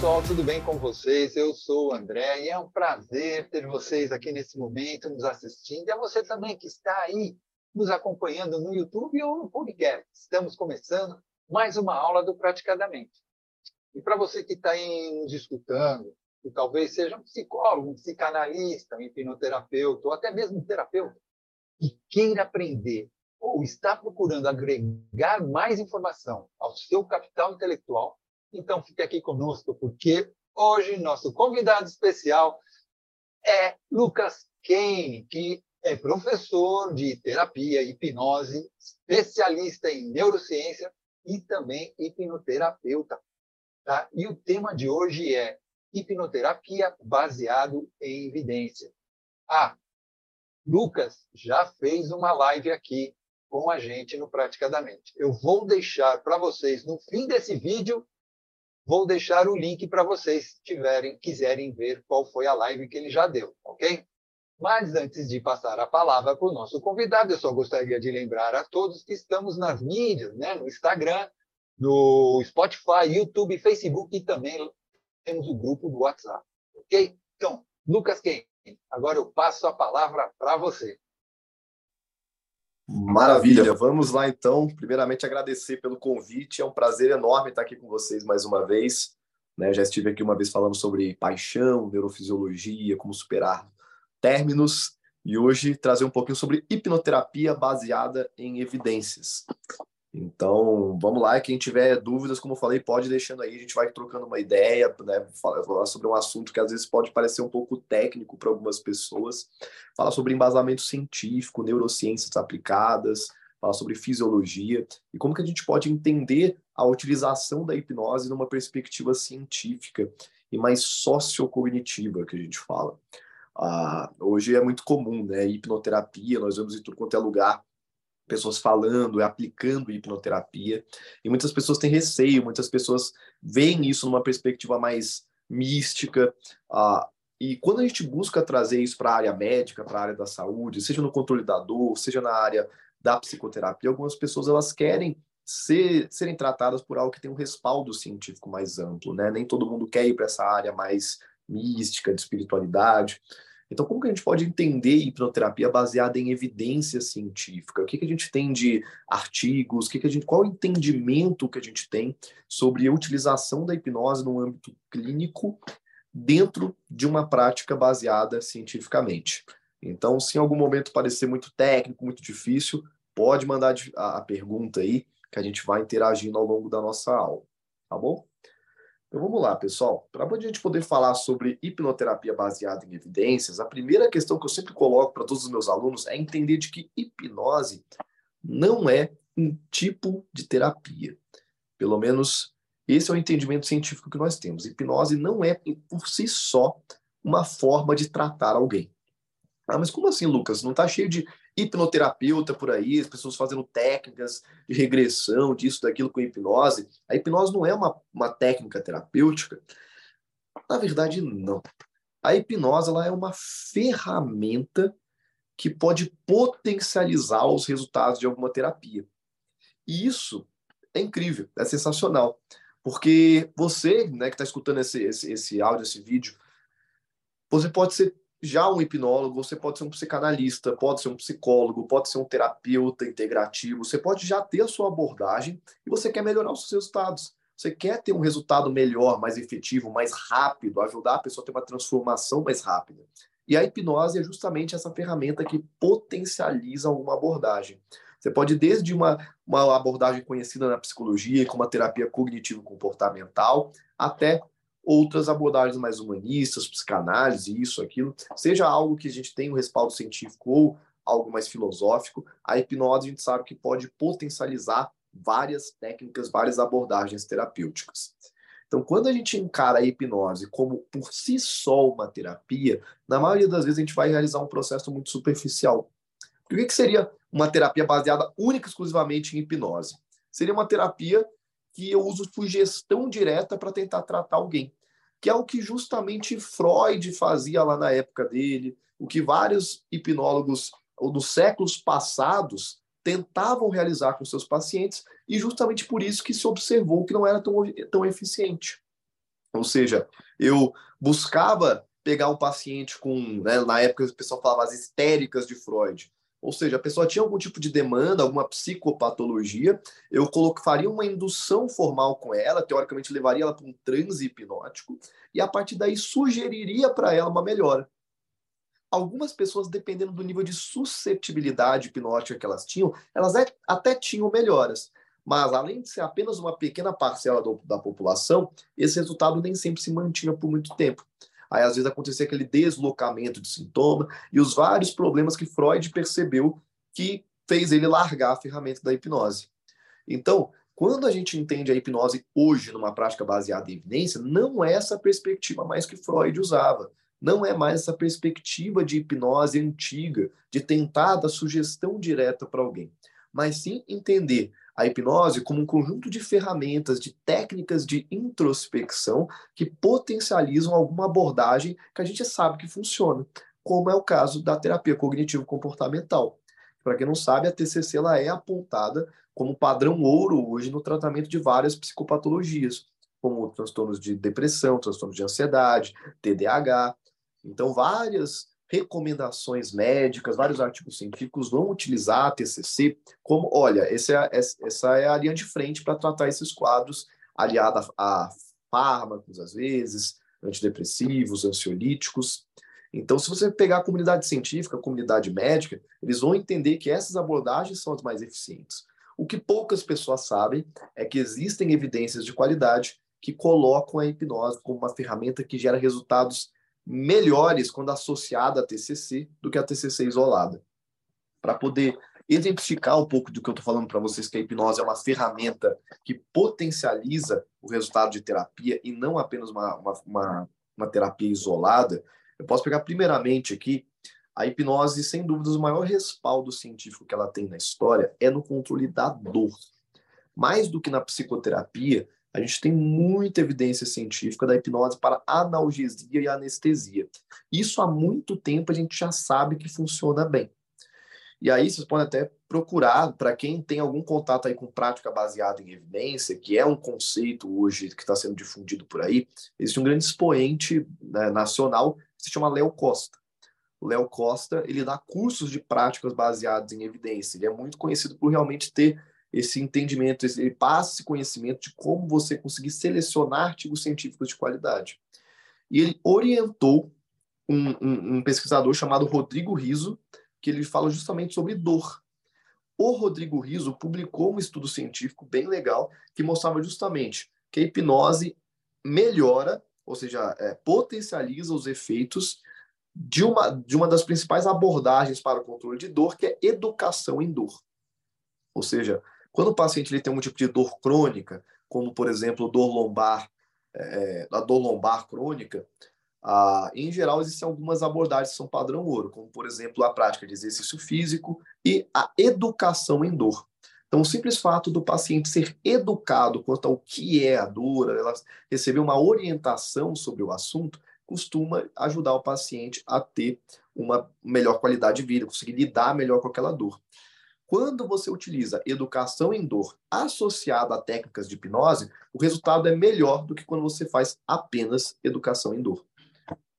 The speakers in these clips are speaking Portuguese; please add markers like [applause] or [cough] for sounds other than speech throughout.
pessoal, tudo bem com vocês? Eu sou o André e é um prazer ter vocês aqui nesse momento nos assistindo. E a você também que está aí nos acompanhando no YouTube ou no podcast. Estamos começando mais uma aula do Praticadamente. E para você que está aí nos escutando, que talvez seja um psicólogo, um psicanalista, um hipnoterapeuta, ou até mesmo um terapeuta, e queira aprender ou está procurando agregar mais informação ao seu capital intelectual, então fique aqui conosco, porque hoje nosso convidado especial é Lucas Kane, que é professor de terapia hipnose, especialista em neurociência e também hipnoterapeuta. Tá? E o tema de hoje é hipnoterapia baseado em evidência. Ah, Lucas já fez uma live aqui com a gente no Praticadamente. Eu vou deixar para vocês no fim desse vídeo Vou deixar o link para vocês, tiverem, quiserem ver qual foi a live que ele já deu, ok? Mas antes de passar a palavra para o nosso convidado, eu só gostaria de lembrar a todos que estamos nas mídias, né? no Instagram, no Spotify, YouTube, Facebook e também temos o grupo do WhatsApp, ok? Então, Lucas Quem, agora eu passo a palavra para você. Maravilha, vamos lá então. Primeiramente, agradecer pelo convite, é um prazer enorme estar aqui com vocês mais uma vez. Né? Já estive aqui uma vez falando sobre paixão, neurofisiologia, como superar términos, e hoje trazer um pouquinho sobre hipnoterapia baseada em evidências. Então, vamos lá. Quem tiver dúvidas, como eu falei, pode deixando aí. A gente vai trocando uma ideia, né? Falar sobre um assunto que às vezes pode parecer um pouco técnico para algumas pessoas. Falar sobre embasamento científico, neurociências aplicadas, falar sobre fisiologia e como que a gente pode entender a utilização da hipnose numa perspectiva científica e mais sociocognitiva que a gente fala. Ah, hoje é muito comum, né? Hipnoterapia, nós vemos em tudo quanto é lugar pessoas falando, aplicando hipnoterapia. E muitas pessoas têm receio, muitas pessoas veem isso numa perspectiva mais mística. Uh, e quando a gente busca trazer isso para a área médica, para a área da saúde, seja no controle da dor, seja na área da psicoterapia, algumas pessoas elas querem ser, serem tratadas por algo que tem um respaldo científico mais amplo, né? Nem todo mundo quer ir para essa área mais mística, de espiritualidade. Então, como que a gente pode entender hipnoterapia baseada em evidência científica? O que, que a gente tem de artigos? O que, que a gente, qual o entendimento que a gente tem sobre a utilização da hipnose no âmbito clínico dentro de uma prática baseada cientificamente? Então, se em algum momento parecer muito técnico, muito difícil, pode mandar a pergunta aí, que a gente vai interagindo ao longo da nossa aula, tá bom? Então vamos lá, pessoal. Para a gente poder falar sobre hipnoterapia baseada em evidências, a primeira questão que eu sempre coloco para todos os meus alunos é entender de que hipnose não é um tipo de terapia. Pelo menos esse é o entendimento científico que nós temos. Hipnose não é por si só uma forma de tratar alguém. Ah, mas como assim, Lucas? Não está cheio de hipnoterapeuta por aí, as pessoas fazendo técnicas de regressão, disso, daquilo com hipnose. A hipnose não é uma, uma técnica terapêutica? Na verdade, não. A hipnose ela é uma ferramenta que pode potencializar os resultados de alguma terapia. E isso é incrível, é sensacional. Porque você, né, que está escutando esse, esse, esse áudio, esse vídeo, você pode ser já um hipnólogo, você pode ser um psicanalista, pode ser um psicólogo, pode ser um terapeuta integrativo, você pode já ter a sua abordagem e você quer melhorar os seus resultados. Você quer ter um resultado melhor, mais efetivo, mais rápido, ajudar a pessoa a ter uma transformação mais rápida. E a hipnose é justamente essa ferramenta que potencializa uma abordagem. Você pode, desde uma, uma abordagem conhecida na psicologia, como a terapia cognitivo-comportamental, até outras abordagens mais humanistas, psicanálise, isso, aquilo, seja algo que a gente tem um respaldo científico ou algo mais filosófico, a hipnose a gente sabe que pode potencializar várias técnicas, várias abordagens terapêuticas. Então, quando a gente encara a hipnose como por si só uma terapia, na maioria das vezes a gente vai realizar um processo muito superficial. O que seria uma terapia baseada única e exclusivamente em hipnose? Seria uma terapia que eu uso sugestão direta para tentar tratar alguém, que é o que justamente Freud fazia lá na época dele, o que vários hipnólogos dos séculos passados tentavam realizar com seus pacientes, e justamente por isso que se observou que não era tão, tão eficiente. Ou seja, eu buscava pegar um paciente com, né, na época o pessoal falava as histéricas de Freud. Ou seja, a pessoa tinha algum tipo de demanda, alguma psicopatologia, eu faria uma indução formal com ela, teoricamente levaria ela para um transe hipnótico, e a partir daí sugeriria para ela uma melhora. Algumas pessoas, dependendo do nível de suscetibilidade hipnótica que elas tinham, elas é, até tinham melhoras. Mas, além de ser apenas uma pequena parcela do, da população, esse resultado nem sempre se mantinha por muito tempo. Aí, às vezes, acontecia aquele deslocamento de sintoma e os vários problemas que Freud percebeu que fez ele largar a ferramenta da hipnose. Então, quando a gente entende a hipnose hoje numa prática baseada em evidência, não é essa perspectiva mais que Freud usava. Não é mais essa perspectiva de hipnose antiga, de tentar dar sugestão direta para alguém, mas sim entender a hipnose como um conjunto de ferramentas, de técnicas de introspecção que potencializam alguma abordagem que a gente sabe que funciona, como é o caso da terapia cognitivo-comportamental. Para quem não sabe, a TCC ela é apontada como padrão ouro hoje no tratamento de várias psicopatologias, como transtornos de depressão, transtornos de ansiedade, TDAH. Então, várias recomendações médicas, vários artigos científicos vão utilizar a TCC como, olha, essa é, essa é a linha de frente para tratar esses quadros, aliada a, a fármacos, às vezes, antidepressivos, ansiolíticos. Então, se você pegar a comunidade científica, a comunidade médica, eles vão entender que essas abordagens são as mais eficientes. O que poucas pessoas sabem é que existem evidências de qualidade que colocam a hipnose como uma ferramenta que gera resultados melhores quando associada à TCC do que a TCC isolada. Para poder exemplificar um pouco do que eu estou falando para vocês, que a hipnose é uma ferramenta que potencializa o resultado de terapia e não apenas uma, uma, uma, uma terapia isolada, eu posso pegar primeiramente aqui a hipnose, sem dúvidas, o maior respaldo científico que ela tem na história é no controle da dor. Mais do que na psicoterapia, a gente tem muita evidência científica da hipnose para analgesia e anestesia. Isso há muito tempo a gente já sabe que funciona bem. E aí vocês podem até procurar, para quem tem algum contato aí com prática baseada em evidência, que é um conceito hoje que está sendo difundido por aí, existe um grande expoente né, nacional que se chama Léo Costa. Léo Costa, ele dá cursos de práticas baseadas em evidência. Ele é muito conhecido por realmente ter esse entendimento, esse, ele passa esse conhecimento de como você conseguir selecionar artigos científicos de qualidade. E ele orientou um, um, um pesquisador chamado Rodrigo Riso, que ele fala justamente sobre dor. O Rodrigo Riso publicou um estudo científico bem legal que mostrava justamente que a hipnose melhora, ou seja, é, potencializa os efeitos de uma, de uma das principais abordagens para o controle de dor, que é educação em dor. Ou seja, quando o paciente ele tem um tipo de dor crônica, como, por exemplo, dor lombar, é, a dor lombar crônica, em geral, existem algumas abordagens que são padrão ouro, como, por exemplo, a prática de exercício físico e a educação em dor. Então, o simples fato do paciente ser educado quanto ao que é a dor, ela receber uma orientação sobre o assunto, costuma ajudar o paciente a ter uma melhor qualidade de vida, conseguir lidar melhor com aquela dor. Quando você utiliza educação em dor associada a técnicas de hipnose, o resultado é melhor do que quando você faz apenas educação em dor.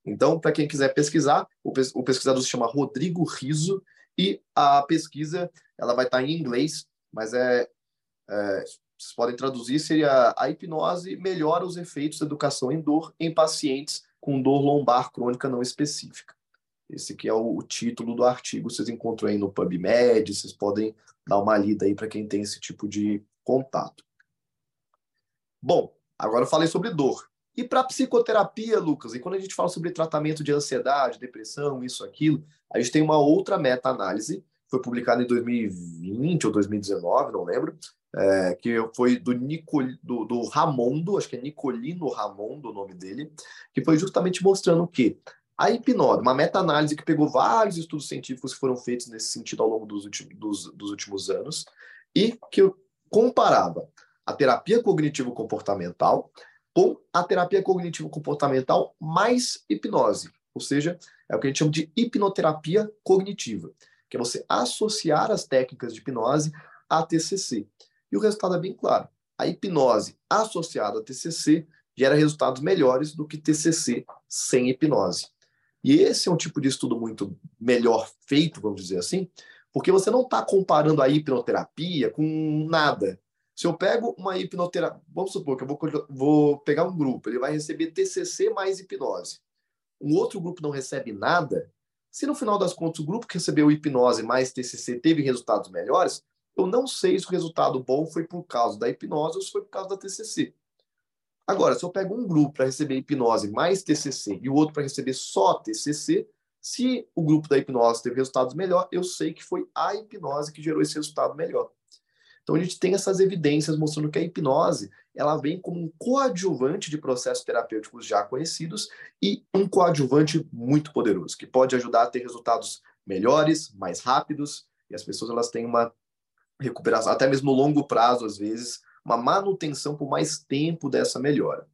Então, para quem quiser pesquisar, o, pesquisador se chama Rodrigo Riso e a pesquisa ela vai estar em inglês, mas é, é vocês podem traduzir seria a hipnose melhora os efeitos da educação em dor em pacientes com dor lombar crônica não específica. Esse aqui é o, o, título do artigo, vocês encontram aí no PubMed, vocês podem dar uma lida aí para quem tem esse tipo de contato. Bom, agora eu falei sobre dor. E para psicoterapia, Lucas, e quando a gente fala sobre tratamento de ansiedade, depressão, isso, aquilo, a gente tem uma outra meta-análise, foi publicada em 2020 ou 2019, não lembro, é, que foi do, Nicol, do, do Ramondo, acho que é Nicolino Ramondo o nome dele, que foi justamente mostrando que a hipnose, uma meta-análise que pegou vários estudos científicos que foram feitos nesse sentido ao longo dos, últimos, dos, dos últimos anos e que comparava a terapia cognitivo-comportamental com a terapia cognitivo-comportamental mais hipnose, ou seja, é o que a gente chama de hipnoterapia cognitiva, que é você associar as técnicas de hipnose à TCC. E o resultado é bem claro. A hipnose associada à TCC gera resultados melhores do que TCC sem hipnose. E esse é um tipo de estudo muito melhor feito, vamos dizer assim, porque você não está comparando a hipnoterapia com nada. Se eu pego uma hipnoterapia, vamos supor que eu vou, vou pegar um grupo, ele vai receber TCC mais hipnose. Um outro grupo não recebe nada. Se no final das contas o grupo que recebeu hipnose mais TCC teve resultados melhores, eu não sei se o resultado bom foi por causa da hipnose ou se foi por causa da TCC. Agora, se eu pego um grupo para receber hipnose mais TCC e o outro para receber só TCC, se o grupo da hipnose teve resultados melhor, eu sei que foi a hipnose que gerou esse resultado melhor. Então a gente tem essas evidências mostrando que a hipnose ela vem como um coadjuvante de processos terapêuticos já conhecidos e um coadjuvante muito poderoso que pode ajudar a ter resultados melhores, mais rápidos e as pessoas elas têm uma recuperação até mesmo longo prazo às vezes uma manutenção por mais tempo dessa melhora.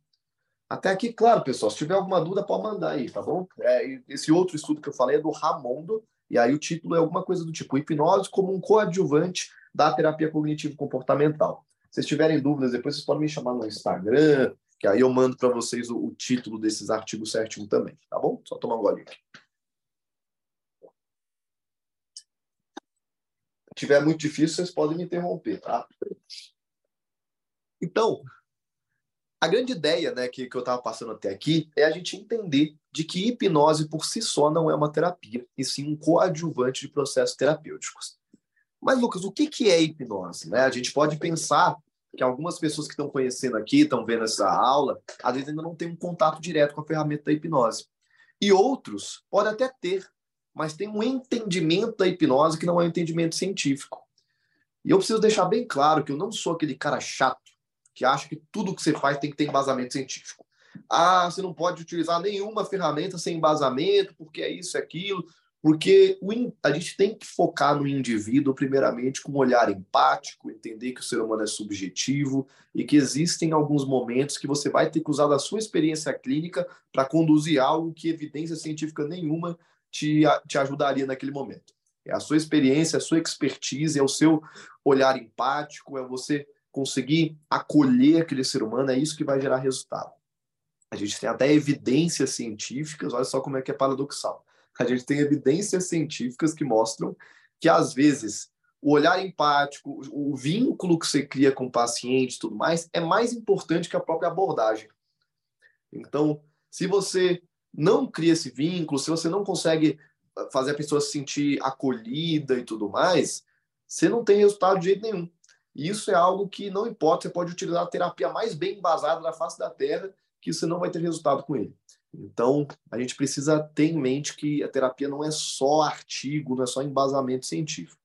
Até aqui, claro, pessoal, se tiver alguma dúvida, pode mandar aí, tá bom? É, esse outro estudo que eu falei é do Ramondo, e aí o título é alguma coisa do tipo hipnose como um coadjuvante da terapia cognitivo-comportamental. Se vocês tiverem dúvidas, depois vocês podem me chamar no Instagram, que aí eu mando para vocês o, o, título desses artigos certinho também, tá bom? Só tomar um golinho aqui. Se tiver muito difícil, vocês podem me interromper, tá? Então, a grande ideia né, que, que eu estava passando até aqui é a gente entender de que hipnose por si só não é uma terapia, e sim um coadjuvante de processos terapêuticos. Mas, Lucas, o que, que é hipnose? Né? A gente pode pensar que algumas pessoas que estão conhecendo aqui, estão vendo essa aula, às vezes ainda não têm um contato direto com a ferramenta da hipnose. E outros podem até ter, mas tem um entendimento da hipnose que não é um entendimento científico. E eu preciso deixar bem claro que eu não sou aquele cara chato que acha que tudo que você faz tem que ter embasamento científico. Ah, você não pode utilizar nenhuma ferramenta sem embasamento, porque é isso, é aquilo. Porque a gente tem que focar no indivíduo, primeiramente, com um olhar empático, entender que o ser humano é subjetivo e que existem alguns momentos que você vai ter que usar da sua experiência clínica para conduzir algo que evidência científica nenhuma te, te ajudaria naquele momento. É a sua experiência, a sua expertise, é o seu olhar empático, é você conseguir acolher aquele ser humano, é isso que vai gerar resultado. A gente tem até evidências científicas, olha só como é que é paradoxal. A gente tem evidências científicas que mostram que, às vezes, o olhar empático, o vínculo que você cria com o paciente e tudo mais, é mais importante que a própria abordagem. Então, se você não cria esse vínculo, se você não consegue fazer a pessoa se sentir acolhida e tudo mais, você não tem resultado de jeito nenhum. E isso é algo que não importa, você pode utilizar a terapia mais bem embasada da face da Terra, que você não vai ter resultado com ele. Então, a gente precisa ter em mente que a terapia não é só artigo, não é só embasamento científico.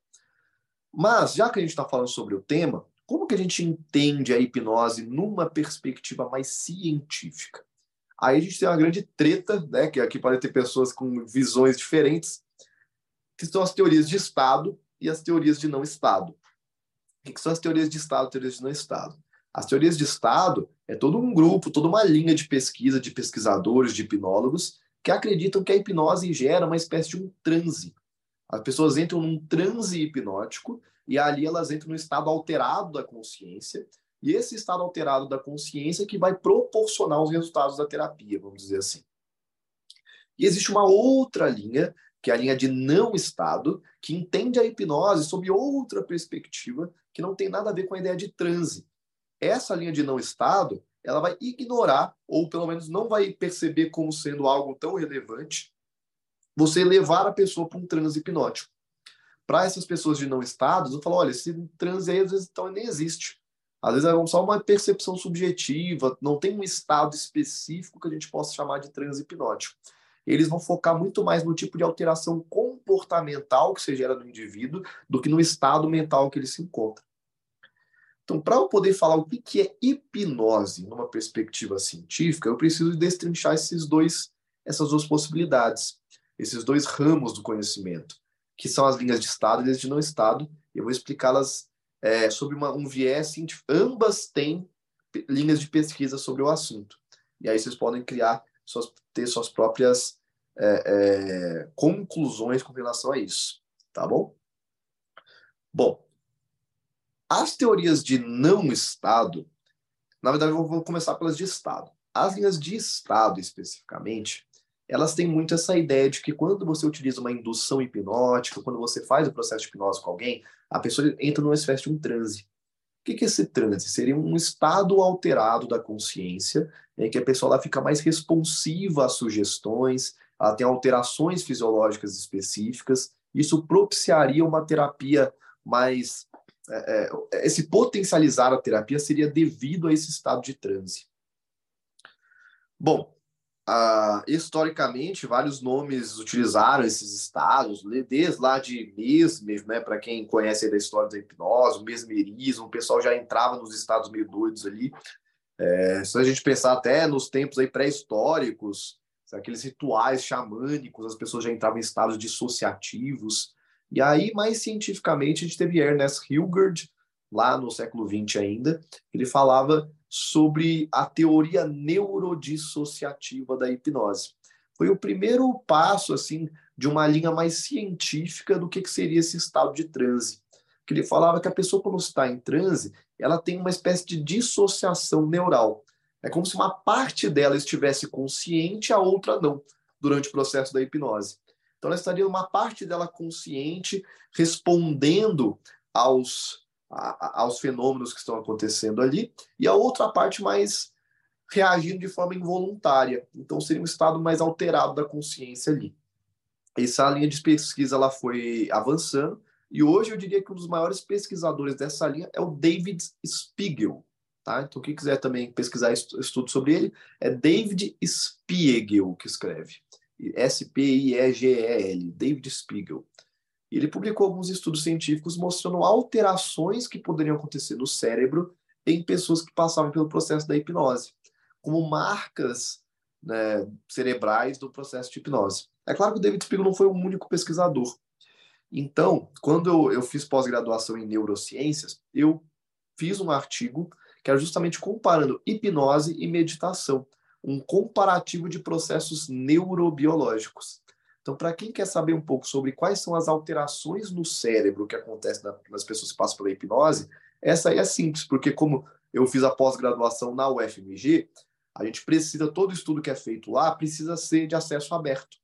Mas, já que a gente está falando sobre o tema, como que a gente entende a hipnose numa perspectiva mais científica? Aí a gente tem uma grande treta, né, que aqui podem ter pessoas com visões diferentes, que são as teorias de Estado e as teorias de não Estado. O que são as teorias de Estado teorias de não Estado? As teorias de Estado é todo um grupo, toda uma linha de pesquisa de pesquisadores, de hipnólogos, que acreditam que a hipnose gera uma espécie de um transe. As pessoas entram num transe hipnótico e ali elas entram no estado alterado da consciência, e esse estado alterado da consciência que vai proporcionar os resultados da terapia, vamos dizer assim. E existe uma outra linha, que é a linha de não estado, que entende a hipnose sob outra perspectiva, que não tem nada a ver com a ideia de transe. Essa linha de não estado, ela vai ignorar, ou pelo menos não vai perceber como sendo algo tão relevante, você levar a pessoa para um transe hipnótico. Para essas pessoas de não estado, eu falo, olha, esse transe aí às vezes então, nem existe. Às vezes é só uma percepção subjetiva, não tem um estado específico que a gente possa chamar de transe hipnótico. Eles vão focar muito mais no tipo de alteração comportamental que se gera no indivíduo do que no estado mental que ele se encontra. Então, para eu poder falar o que é hipnose numa perspectiva científica, eu preciso destrinchar esses dois, essas duas possibilidades, esses dois ramos do conhecimento, que são as linhas de estado e as de não estado. Eu vou explicá-las é, sobre uma, um viés científico. Ambas têm linhas de pesquisa sobre o assunto. E aí vocês podem criar, suas, ter suas próprias é, é, conclusões com relação a isso. Tá bom? Bom, as teorias de não Estado, na verdade, eu vou começar pelas de Estado. As linhas de estado, especificamente, elas têm muito essa ideia de que quando você utiliza uma indução hipnótica, quando você faz o processo de hipnose com alguém, a pessoa entra numa espécie de um transe. O que é esse transe? Seria um estado alterado da consciência, em que a pessoa ela fica mais responsiva às sugestões, ela tem alterações fisiológicas específicas. Isso propiciaria uma terapia mais. É, é, esse potencializar a terapia seria devido a esse estado de transe. Bom, ah, historicamente, vários nomes utilizaram esses estados, desde lá de Mesmer, né, para quem conhece a história da hipnose, mesmerismo, o pessoal já entrava nos estados meio doidos ali. É, se a gente pensar até nos tempos aí pré-históricos, aqueles rituais xamânicos, as pessoas já entravam em estados dissociativos. E aí, mais cientificamente, a gente teve Ernest Hilgard, lá no século XX ainda, ele falava sobre a teoria neurodissociativa da hipnose. Foi o primeiro passo assim de uma linha mais científica do que, que seria esse estado de transe. Que ele falava que a pessoa quando está em transe, ela tem uma espécie de dissociação neural. É como se uma parte dela estivesse consciente, a outra não, durante o processo da hipnose. Então ela estaria uma parte dela consciente, respondendo aos aos fenômenos que estão acontecendo ali, e a outra parte mais reagindo de forma involuntária. Então seria um estado mais alterado da consciência ali. Essa linha de pesquisa ela foi avançando, e hoje eu diria que um dos maiores pesquisadores dessa linha é o David Spiegel. Tá? Então, quem quiser também pesquisar estudo sobre ele, é David Spiegel que escreve. S-P-I-E-G-E-L, David Spiegel. E ele publicou alguns estudos científicos mostrando alterações que poderiam acontecer no cérebro em pessoas que passavam pelo processo da hipnose, como marcas né, cerebrais do processo de hipnose. É claro que o David Spiegel não foi o único pesquisador. Então, quando eu, eu fiz pós-graduação em neurociências, eu fiz um artigo que era justamente comparando hipnose e meditação, um comparativo de processos neurobiológicos. Então, para quem quer saber um pouco sobre quais são as alterações no cérebro que acontecem nas pessoas que passam pela hipnose, essa aí é simples, porque como eu fiz a pós-graduação na UFMG, a gente precisa, todo estudo que é feito lá precisa ser de acesso aberto.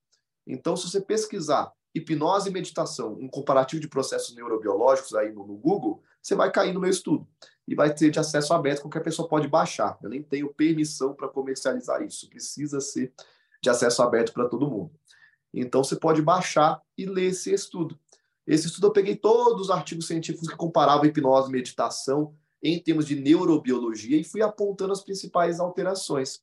Então, se você pesquisar hipnose e meditação, um comparativo de processos neurobiológicos aí no, no Google, você vai cair no meu estudo e vai ter de acesso aberto, qualquer pessoa pode baixar. Eu nem tenho permissão para comercializar isso, precisa ser de acesso aberto para todo mundo. Então você pode baixar e ler esse estudo. Esse estudo eu peguei todos os artigos científicos que comparavam hipnose e meditação em termos de neurobiologia e fui apontando as principais alterações.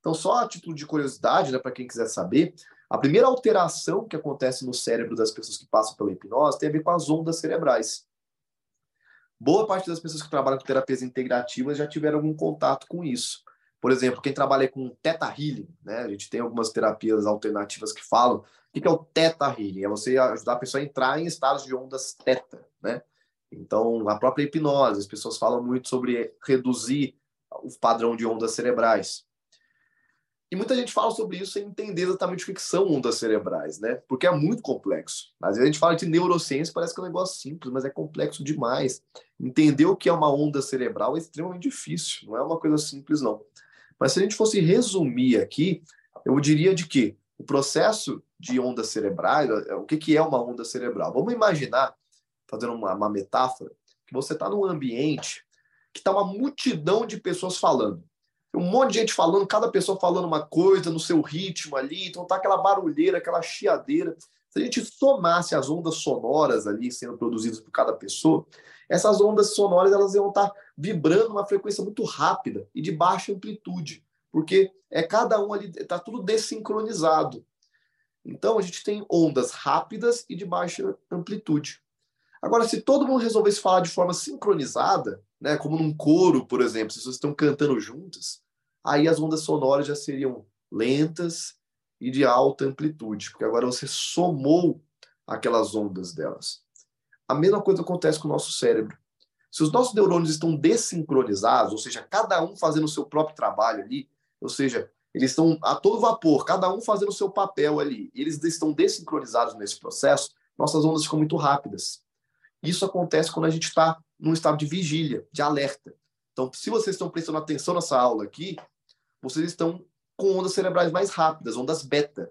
Então, só a título de curiosidade, né, para quem quiser saber, a primeira alteração que acontece no cérebro das pessoas que passam pela hipnose tem a ver com as ondas cerebrais. Boa parte das pessoas que trabalham com terapias integrativas já tiveram algum contato com isso. Por exemplo, quem trabalha com Theta Healing, né? A gente tem algumas terapias alternativas que falam. O que é o Theta Healing? É você ajudar a pessoa a entrar em estados de ondas Theta, né? Então, a própria hipnose, as pessoas falam muito sobre reduzir o padrão de ondas cerebrais. E muita gente fala sobre isso sem entender exatamente o que são ondas cerebrais, né? Porque é muito complexo. Às vezes a gente fala de neurociência, parece que é um negócio simples, mas é complexo demais. Entender o que é uma onda cerebral é extremamente difícil, não é uma coisa simples, não. Mas se a gente fosse resumir aqui, eu diria de que o processo de ondas cerebrais, é, o que, que é uma onda cerebral? Vamos imaginar, fazendo uma, uma metáfora, que você está num ambiente que está uma multidão de pessoas falando. Tem um monte de gente falando, cada pessoa falando uma coisa no seu ritmo ali, então tá aquela barulheira, aquela chiadeira. Se a gente somasse as ondas sonoras ali sendo produzidas por cada pessoa, essas ondas sonoras elas iam estar vibrando uma frequência muito rápida e de baixa amplitude, porque é cada um ali está tudo desincronizado. Então a gente tem ondas rápidas e de baixa amplitude. Agora, se todo mundo resolvesse falar de forma sincronizada, né, como num coro, por exemplo, se vocês estão cantando juntas, aí as ondas sonoras já seriam lentas e de alta amplitude, porque agora você somou aquelas ondas delas. A mesma coisa acontece com o nosso cérebro. Se os nossos neurônios estão desincronizados, ou seja, cada um fazendo o seu próprio trabalho ali, ou seja, eles estão a todo vapor, cada um fazendo o seu papel ali, eles estão desincronizados nesse processo, nossas ondas ficam muito rápidas. Isso acontece quando a gente está num estado de vigília, de alerta. Então, se vocês estão prestando atenção nessa aula aqui, vocês estão com ondas cerebrais mais rápidas, ondas beta.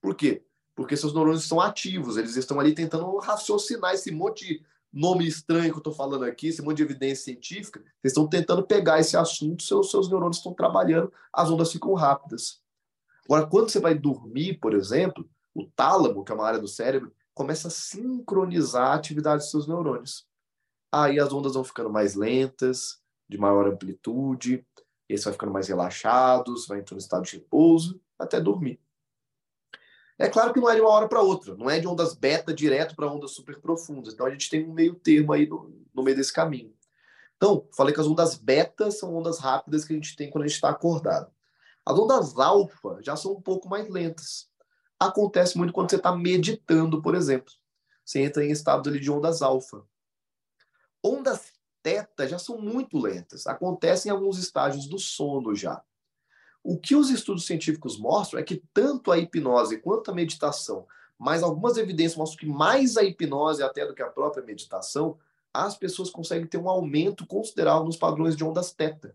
Por quê? Porque seus neurônios estão ativos, eles estão ali tentando raciocinar esse monte de nome estranho que eu estou falando aqui, esse monte de evidência científica, eles estão tentando pegar esse assunto, seus, seus neurônios estão trabalhando, as ondas ficam rápidas. Agora, quando você vai dormir, por exemplo, o tálamo, que é uma área do cérebro, começa a sincronizar a atividade dos seus neurônios. Aí as ondas vão ficando mais lentas, de maior amplitude, eles vai ficando mais relaxados, vai entrando em estado de repouso, até dormir. É claro que não é de uma hora para outra, não é de ondas beta direto para ondas super profundas. Então a gente tem um meio termo aí no, no meio desse caminho. Então, falei que as ondas beta são ondas rápidas que a gente tem quando a gente está acordado. As ondas alfa já são um pouco mais lentas. Acontece muito quando você está meditando, por exemplo. Você entra em estado ali de ondas alfa. Ondas teta já são muito lentas. Acontecem em alguns estágios do sono já. O que os estudos científicos mostram é que tanto a hipnose quanto a meditação, mas algumas evidências mostram que mais a hipnose até do que a própria meditação, as pessoas conseguem ter um aumento considerável nos padrões de ondas teta.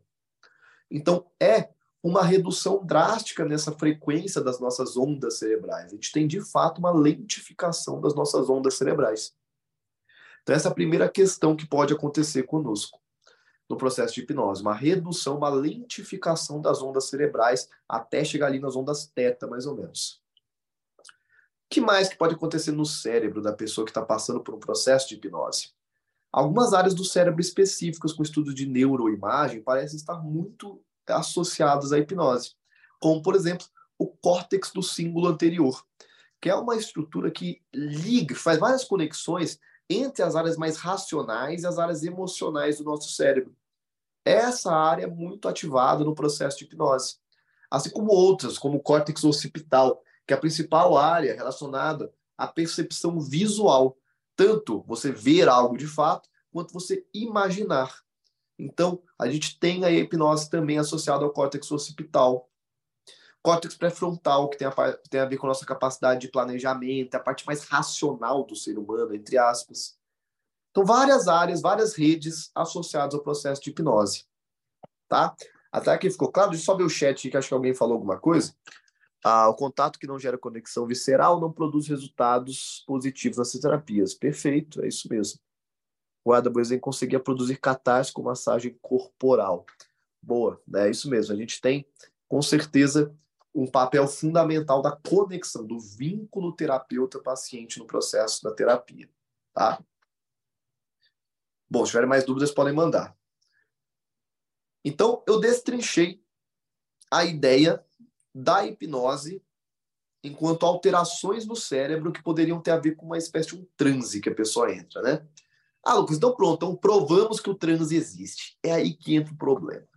Então, é uma redução drástica nessa frequência das nossas ondas cerebrais. A gente tem, de fato, uma lentificação das nossas ondas cerebrais. Então, essa é a primeira questão que pode acontecer conosco no processo de hipnose, uma redução, uma lentificação das ondas cerebrais até chegar ali nas ondas teta, mais ou menos. O que mais que pode acontecer no cérebro da pessoa que está passando por um processo de hipnose? Algumas áreas do cérebro específicas com estudos de neuroimagem parecem estar muito associadas à hipnose, como, por exemplo, o córtex do símbolo anterior, que é uma estrutura que liga, faz várias conexões entre as áreas mais racionais e as áreas emocionais do nosso cérebro. Essa área é muito ativada no processo de hipnose, assim como outras, como o córtex occipital, que é a principal área relacionada à percepção visual, tanto você ver algo de fato, quanto você imaginar. Então, a gente tem a hipnose também associada ao córtex occipital. Córtex pré-frontal, que tem a, tem a ver com a nossa capacidade de planejamento, a parte mais racional do ser humano, entre aspas. Então, várias áreas, várias redes associadas ao processo de hipnose. Tá? Até aqui ficou claro? Deixa eu só ver o chat, que acho que alguém falou alguma coisa. Ah, o contato que não gera conexão visceral não produz resultados positivos nas terapias. Perfeito, é isso mesmo o Adam Boesen conseguia produzir catarse com massagem corporal. Boa, né? é isso mesmo. A gente tem, com certeza, um papel fundamental da conexão, do vínculo terapeuta-paciente no processo da terapia. Tá? Bom, se tiverem mais dúvidas, podem mandar. Então, eu destrinchei a ideia da hipnose enquanto alterações no cérebro que poderiam ter a ver com uma espécie de um transe que a pessoa entra, né? Ah, Lucas, então pronto, então provamos que o transe existe. É aí que entra o problema.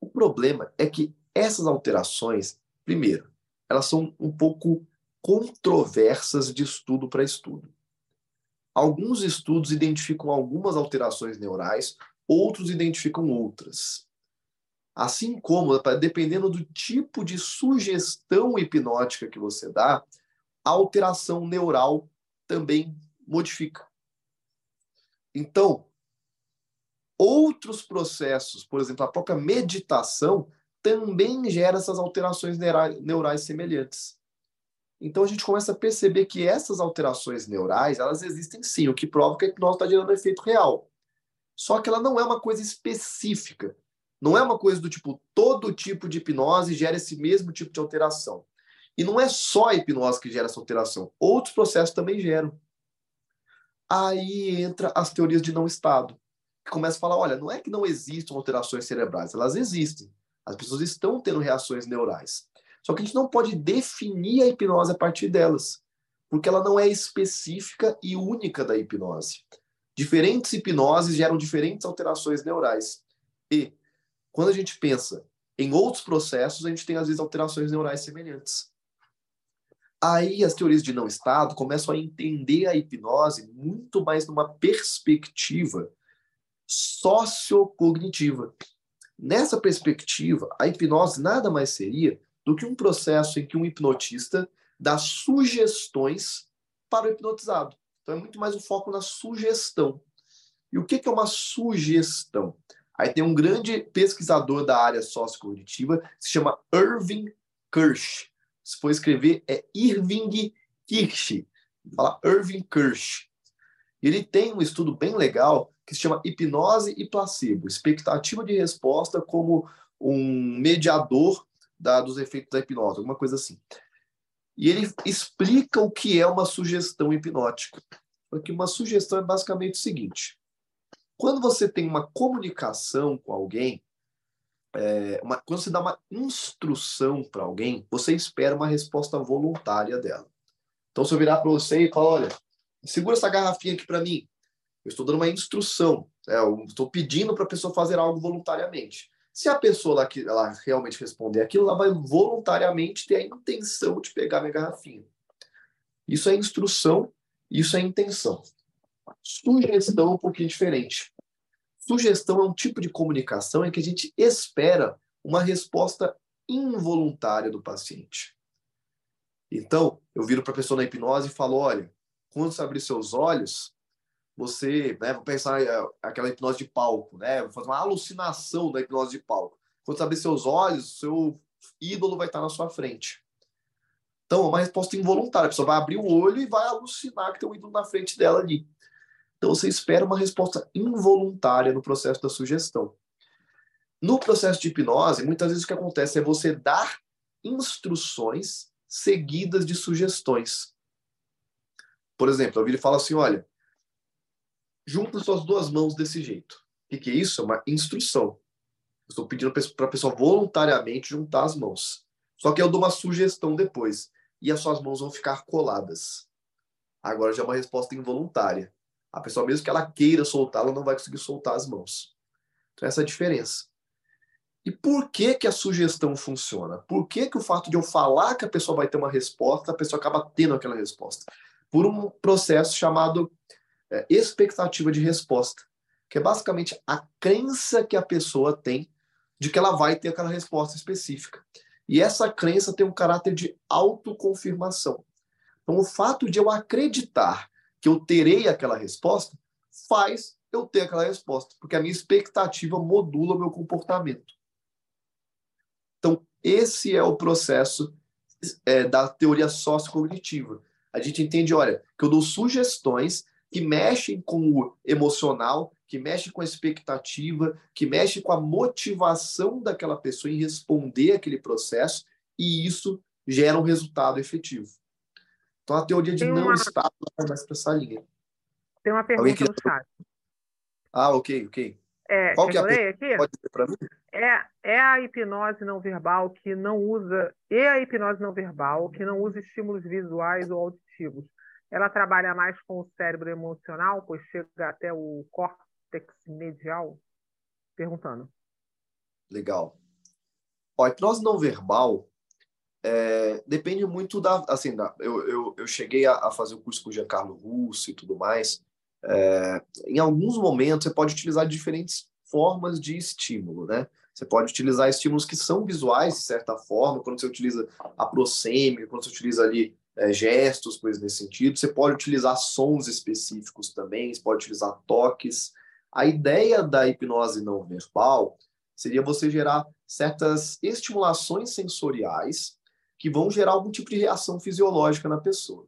O problema é que essas alterações, primeiro, elas são um pouco controversas de estudo para estudo. Alguns estudos identificam algumas alterações neurais, outros identificam outras. Assim como, dependendo do tipo de sugestão hipnótica que você dá, a alteração neural também modifica. Então, outros processos, por exemplo, a própria meditação, também gera essas alterações neurais semelhantes. Então a gente começa a perceber que essas alterações neurais, elas existem sim, o que prova que a hipnose está gerando efeito real. Só que ela não é uma coisa específica. Não é uma coisa do tipo, todo tipo de hipnose gera esse mesmo tipo de alteração. E não é só a hipnose que gera essa alteração. Outros processos também geram. Aí entra as teorias de não estado, que começa a falar, olha, não é que não existam alterações cerebrais, elas existem. As pessoas estão tendo reações neurais. Só que a gente não pode definir a hipnose a partir delas, porque ela não é específica e única da hipnose. Diferentes hipnoses geram diferentes alterações neurais. E quando a gente pensa em outros processos, a gente tem às vezes alterações neurais semelhantes. Aí as teorias de não estado começam a entender a hipnose muito mais numa perspectiva sociocognitiva. Nessa perspectiva, a hipnose nada mais seria do que um processo em que um hipnotista dá sugestões para o hipnotizado. Então é muito mais o foco na sugestão. E o que é uma sugestão? Aí tem um grande pesquisador da área sociocognitiva, se chama Irving Kirsch. Se for escrever, é Irving Kirsch. Fala Irving Kirsch. Ele tem um estudo bem legal que se chama hipnose e placebo, expectativa de resposta como um mediador da, dos efeitos da hipnose, alguma coisa assim. E ele explica o que é uma sugestão hipnótica. Porque uma sugestão é basicamente o seguinte: quando você tem uma comunicação com alguém, é, uma, quando você dá uma instrução para alguém, você espera uma resposta voluntária dela. Então, se eu virar para você e falar, olha, segura essa garrafinha aqui para mim, eu estou dando uma instrução, né? eu estou pedindo para a pessoa fazer algo voluntariamente. Se a pessoa lá, ela realmente responder aquilo, ela vai voluntariamente ter a intenção de pegar minha garrafinha. Isso é instrução, isso é intenção. Sugestão é um pouquinho diferente. Sugestão é um tipo de comunicação em que a gente espera uma resposta involuntária do paciente. Então, eu viro para a pessoa na hipnose e falo: olha, quando você abrir seus olhos, você, né, vou pensar é, aquela hipnose de palco, né, vou fazer uma alucinação da hipnose de palco. Quando você abrir seus olhos, seu ídolo vai estar na sua frente. Então, é uma resposta involuntária. A pessoa vai abrir o olho e vai alucinar que tem um ídolo na frente dela ali. Então, você espera uma resposta involuntária no processo da sugestão. No processo de hipnose, muitas vezes o que acontece é você dar instruções seguidas de sugestões. Por exemplo, eu ele fala assim: olha, junta suas duas mãos desse jeito. O que, que é isso? É uma instrução. Estou pedindo para a pessoa voluntariamente juntar as mãos. Só que eu dou uma sugestão depois. E as suas mãos vão ficar coladas. Agora já é uma resposta involuntária. A pessoa, mesmo que ela queira soltar, ela não vai conseguir soltar as mãos. Então, essa é a diferença. E por que, que a sugestão funciona? Por que, que o fato de eu falar que a pessoa vai ter uma resposta, a pessoa acaba tendo aquela resposta? Por um processo chamado é, expectativa de resposta, que é basicamente a crença que a pessoa tem de que ela vai ter aquela resposta específica. E essa crença tem um caráter de autoconfirmação. Então, o fato de eu acreditar que eu terei aquela resposta faz eu ter aquela resposta, porque a minha expectativa modula o meu comportamento. Então, esse é o processo é, da teoria sociocognitiva. A gente entende, olha, que eu dou sugestões que mexem com o emocional, que mexem com a expectativa, que mexem com a motivação daquela pessoa em responder aquele processo, e isso gera um resultado efetivo. Então a teoria de uma... não estar mais para essa linha. Tem uma pergunta no chat. Ah, ok, ok. É, Qual que é a pergunta? Aqui? Pode dizer para mim? É, é a hipnose não verbal que não usa, e a hipnose não verbal que não usa estímulos visuais ou auditivos ela trabalha mais com o cérebro emocional, pois chega até o córtex medial? Perguntando. Legal. Ó, a hipnose não verbal é, depende muito da. Assim, da, eu, eu, eu cheguei a, a, fazer o curso com o Giancarlo Russo e tudo mais. É, em alguns momentos, você pode utilizar diferentes formas de estímulo, né? Você pode utilizar estímulos que são visuais, de certa forma, quando você utiliza a prosêmica, quando você utiliza ali é, gestos, coisas nesse sentido. Você pode utilizar sons específicos também, você pode utilizar toques. A ideia da hipnose não verbal seria você gerar certas estimulações sensoriais que vão gerar algum tipo de reação fisiológica na pessoa.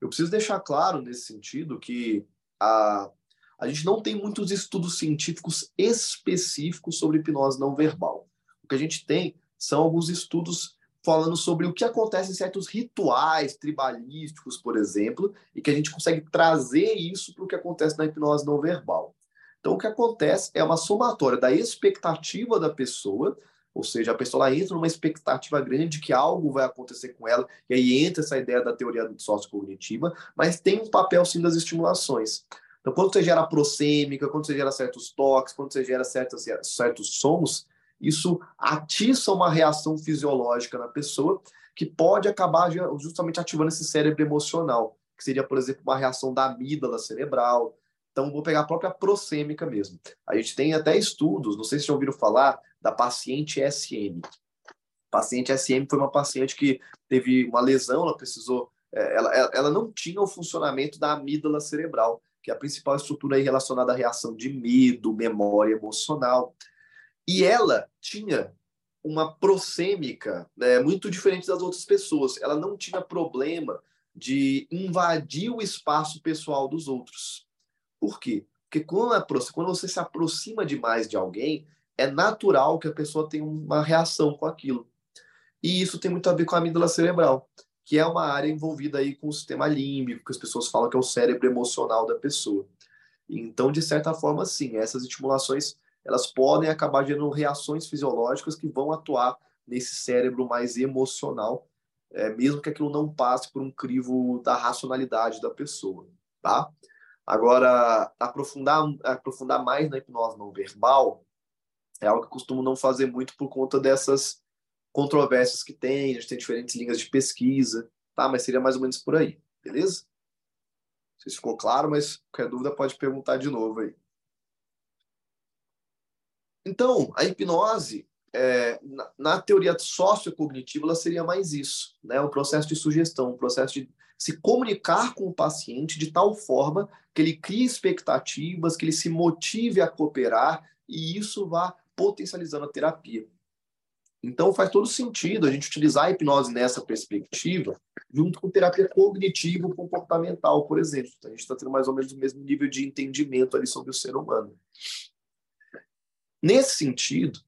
Eu preciso deixar claro nesse sentido que a, a gente não tem muitos estudos científicos específicos sobre hipnose não verbal. O que a gente tem são alguns estudos falando sobre o que acontece em certos rituais tribalísticos, por exemplo, e que a gente consegue trazer isso para o que acontece na hipnose não verbal. Então, o que acontece é uma somatória da expectativa da pessoa, ou seja, a pessoa entra numa expectativa grande que algo vai acontecer com ela, e aí entra essa ideia da teoria sociocognitiva, mas tem um papel sim das estimulações. Então, quando você gera prosêmica, quando você gera certos toques, quando você gera certos, certos sons, isso atiça uma reação fisiológica na pessoa que pode acabar justamente ativando esse cérebro emocional, que seria, por exemplo, uma reação da amígdala cerebral. Então, vou pegar a própria prosêmica mesmo. A gente tem até estudos, não sei se já ouviram falar, da paciente SM. Paciente SM foi uma paciente que teve uma lesão, ela precisou. É, ela, ela não tinha o funcionamento da amígdala cerebral, que é a principal estrutura relacionada à reação de medo, memória emocional. E ela tinha uma prosêmica né, muito diferente das outras pessoas. Ela não tinha problema de invadir o espaço pessoal dos outros. Por quê? Porque quando, você se aproxima demais de alguém, é natural que a pessoa tenha uma reação com aquilo. E isso tem muito a ver com a amígdala cerebral, que é uma área envolvida aí com o sistema límbico, que as pessoas falam que é o cérebro emocional da pessoa. Então, de certa forma, sim, essas estimulações elas podem acabar gerando reações fisiológicas que vão atuar nesse cérebro mais emocional, é, mesmo que aquilo não passe por um crivo da racionalidade da pessoa, tá? Agora, aprofundar, aprofundar mais na hipnose não verbal é algo que eu costumo não fazer muito por conta dessas controvérsias que tem, a gente tem diferentes linhas de pesquisa, tá? Mas seria mais ou menos por aí, beleza? Não sei se ficou claro, mas qualquer dúvida pode perguntar de novo aí. Então, a hipnose, é, na, na, teoria sociocognitiva, ela seria mais isso, né? Um processo de sugestão, um processo de se comunicar com o paciente de tal forma que ele crie expectativas, que ele se motive a cooperar e isso vá potencializando a terapia. Então faz todo sentido a gente utilizar a hipnose nessa perspectiva, junto com terapia cognitivo-comportamental, por exemplo. Então, a gente está tendo mais ou menos o mesmo nível de entendimento ali sobre o ser humano. Nesse sentido,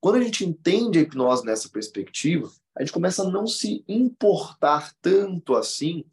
quando a gente entende a hipnose nessa perspectiva, a gente começa a não se importar tanto assim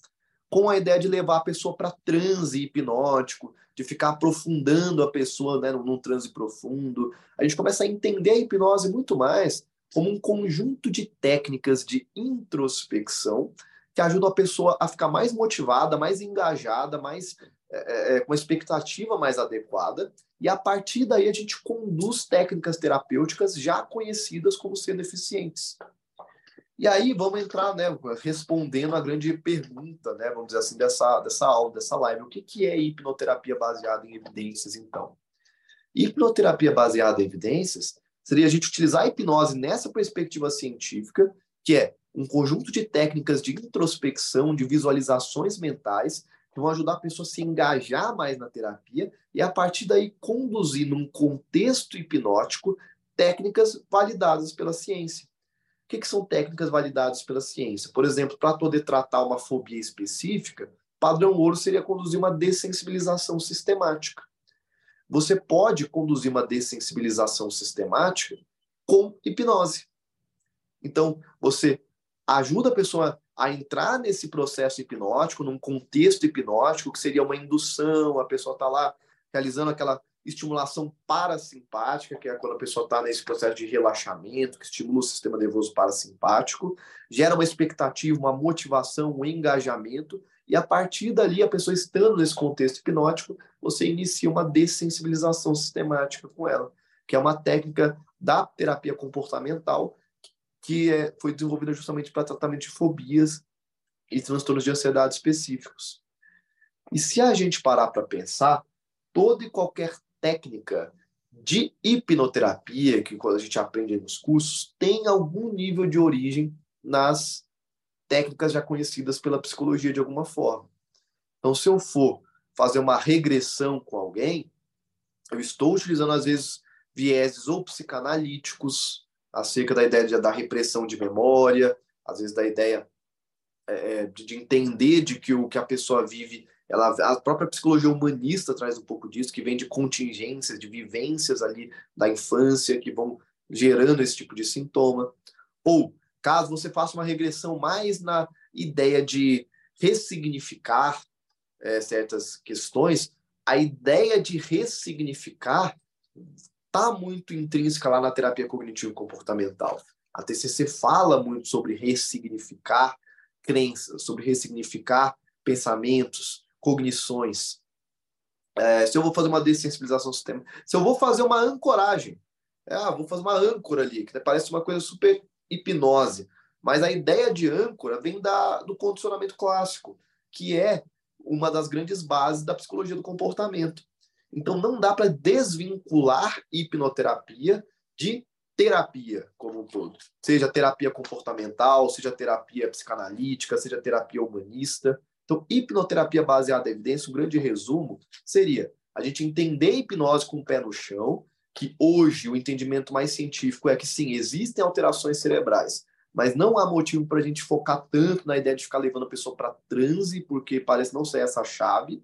com a ideia de levar a pessoa para transe hipnótico, de ficar aprofundando a pessoa né, num, transe profundo. A gente começa a entender a hipnose muito mais como um conjunto de técnicas de introspecção que ajudam a pessoa a ficar mais motivada, mais engajada, mais é, é, com uma expectativa mais adequada. E a partir daí a gente conduz técnicas terapêuticas já conhecidas como sendo eficientes. E aí vamos entrar, né, respondendo a grande pergunta, né, vamos dizer assim, dessa, dessa aula, dessa live. O que, que é hipnoterapia baseada em evidências, então? Hipnoterapia baseada em evidências seria a gente utilizar a hipnose nessa perspectiva científica, que é um conjunto de técnicas de introspecção, de visualizações mentais, que vão ajudar a pessoa a se engajar mais na terapia e, a partir daí, conduzir num contexto hipnótico técnicas validadas pela ciência que, que são técnicas validadas pela ciência? Por exemplo, para poder tratar uma fobia específica, padrão ouro seria conduzir uma dessensibilização sistemática. Você pode conduzir uma dessensibilização sistemática com hipnose. Então, você ajuda a pessoa a entrar nesse processo hipnótico, num contexto hipnótico, que seria uma indução, a pessoa está lá realizando aquela estimulação parasimpática, que é quando a pessoa está nesse processo de relaxamento, que estimula o sistema nervoso parasimpático, gera uma expectativa, uma motivação, um engajamento, e a partir dali, a pessoa estando nesse contexto hipnótico, você inicia uma dessensibilização sistemática com ela, que é uma técnica da terapia comportamental que é, foi desenvolvida justamente para tratamento de fobias e transtornos de ansiedade específicos. E se a gente parar para pensar, toda e qualquer técnica de hipnoterapia, que quando a gente aprende nos cursos, tem algum nível de origem nas técnicas já conhecidas pela psicologia de alguma forma. Então, se eu for fazer uma regressão com alguém, eu estou utilizando, às vezes, vieses ou psicanalíticos acerca da ideia de, da repressão de memória, às vezes da ideia é, de, de entender de que o que a pessoa vive ela, a própria psicologia humanista traz um pouco disso, que vem de contingências, de vivências ali da infância que vão gerando esse tipo de sintoma. Ou, caso você faça uma regressão mais na ideia de ressignificar é, certas questões, a ideia de ressignificar está muito intrínseca lá na terapia cognitivo-comportamental. A TCC fala muito sobre ressignificar crenças, sobre ressignificar pensamentos, cognições, é, se eu vou fazer uma dessensibilização do sistema, se eu vou fazer uma ancoragem, é, ah, vou fazer uma âncora ali, que parece uma coisa super hipnose, mas a ideia de âncora vem da, do condicionamento clássico, que é uma das grandes bases da psicologia do comportamento. Então não dá para desvincular hipnoterapia de terapia como um todo, seja terapia comportamental, seja terapia psicanalítica, seja terapia humanista. Então, hipnoterapia baseada em evidência, um grande resumo seria a gente entender a hipnose com o pé no chão, que hoje o entendimento mais científico é que sim, existem alterações cerebrais, mas não há motivo para a gente focar tanto na ideia de ficar levando a pessoa para transe, porque parece não ser essa a chave,